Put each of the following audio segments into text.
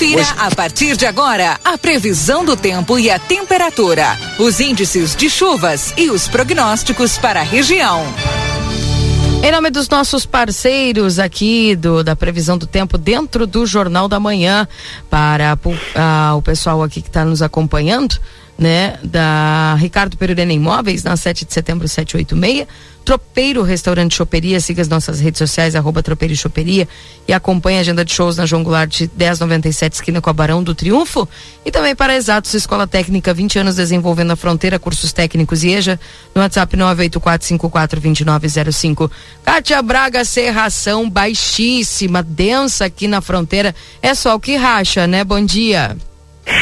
Confira Hoje. a partir de agora a previsão do tempo e a temperatura, os índices de chuvas e os prognósticos para a região. Em nome dos nossos parceiros aqui do, da previsão do tempo dentro do Jornal da Manhã, para o pessoal aqui que está nos acompanhando, né, da Ricardo Perurena Imóveis, na 7 de setembro 786. Tropeiro Restaurante Choperia, siga as nossas redes sociais, arroba Tropeiro e Choperia e acompanhe a agenda de shows na João Goulart 1097, esquina com a Barão do Triunfo. E também para Exatos Escola Técnica, 20 anos desenvolvendo a fronteira, cursos técnicos e EJA, no WhatsApp 984542905. Kátia Braga, serração baixíssima, densa aqui na fronteira, é só o que racha, né? Bom dia.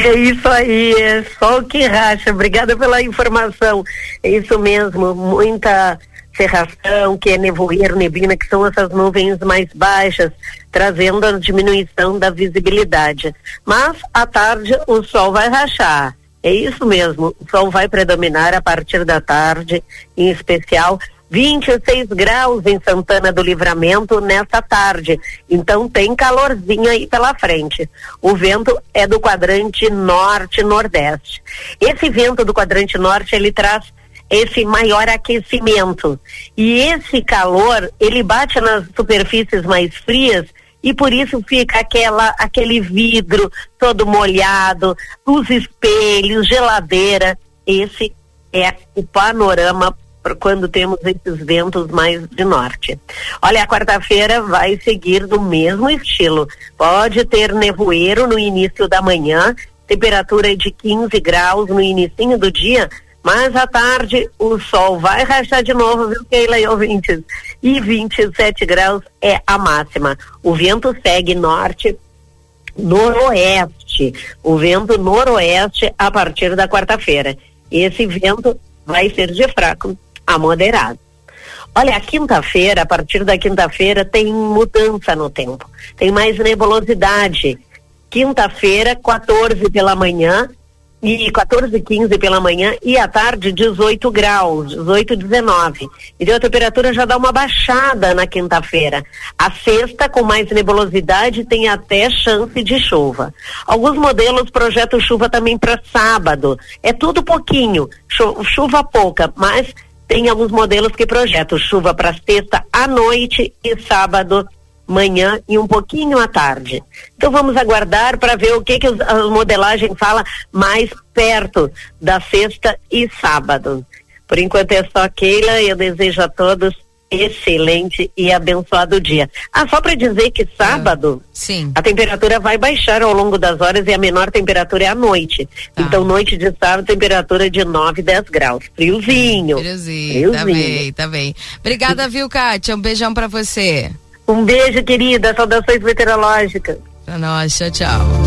É isso aí, é só o que racha. Obrigada pela informação. É isso mesmo, muita cerração, que é nevoeiro, neblina, que são essas nuvens mais baixas, trazendo a diminuição da visibilidade. Mas à tarde o sol vai rachar. É isso mesmo, o sol vai predominar a partir da tarde, em especial 26 graus em Santana do Livramento nesta tarde. Então tem calorzinho aí pela frente. O vento é do quadrante norte-nordeste. Esse vento do quadrante norte, ele traz esse maior aquecimento. E esse calor, ele bate nas superfícies mais frias e por isso fica aquela aquele vidro todo molhado, os espelhos, geladeira. Esse é o panorama quando temos esses ventos mais de norte. Olha, a quarta-feira vai seguir do mesmo estilo. Pode ter nevoeiro no início da manhã, temperatura de 15 graus no início do dia, mas à tarde o sol vai rachar de novo, viu, Keila e ouvintes? E 27 graus é a máxima. O vento segue norte noroeste. O vento noroeste a partir da quarta-feira. Esse vento vai ser de fraco a moderado. Olha, a quinta-feira, a partir da quinta-feira, tem mudança no tempo. Tem mais nebulosidade. Quinta-feira, 14 pela manhã, e 14, 15 pela manhã e à tarde 18 graus, 18, 19. Então a temperatura já dá uma baixada na quinta-feira. A sexta, com mais nebulosidade, tem até chance de chuva. Alguns modelos projetam chuva também para sábado. É tudo pouquinho, chuva pouca, mas tem alguns modelos que projetam chuva para sexta à noite e sábado manhã e um pouquinho à tarde. Então vamos aguardar para ver o que, que a modelagem fala mais perto da sexta e sábado. Por enquanto é só Keila, eu desejo a todos excelente e abençoado dia. Ah, só para dizer que sábado Sim. a temperatura vai baixar ao longo das horas e a menor temperatura é à noite. Tá. Então, noite de sábado, temperatura de 9, 10 graus. Friozinho. Friozinho. Tá bem, tá bem. Obrigada, viu, Kátia? Um beijão para você. Um beijo, querida. Saudações meteorológicas. Pra nós, tchau, tchau.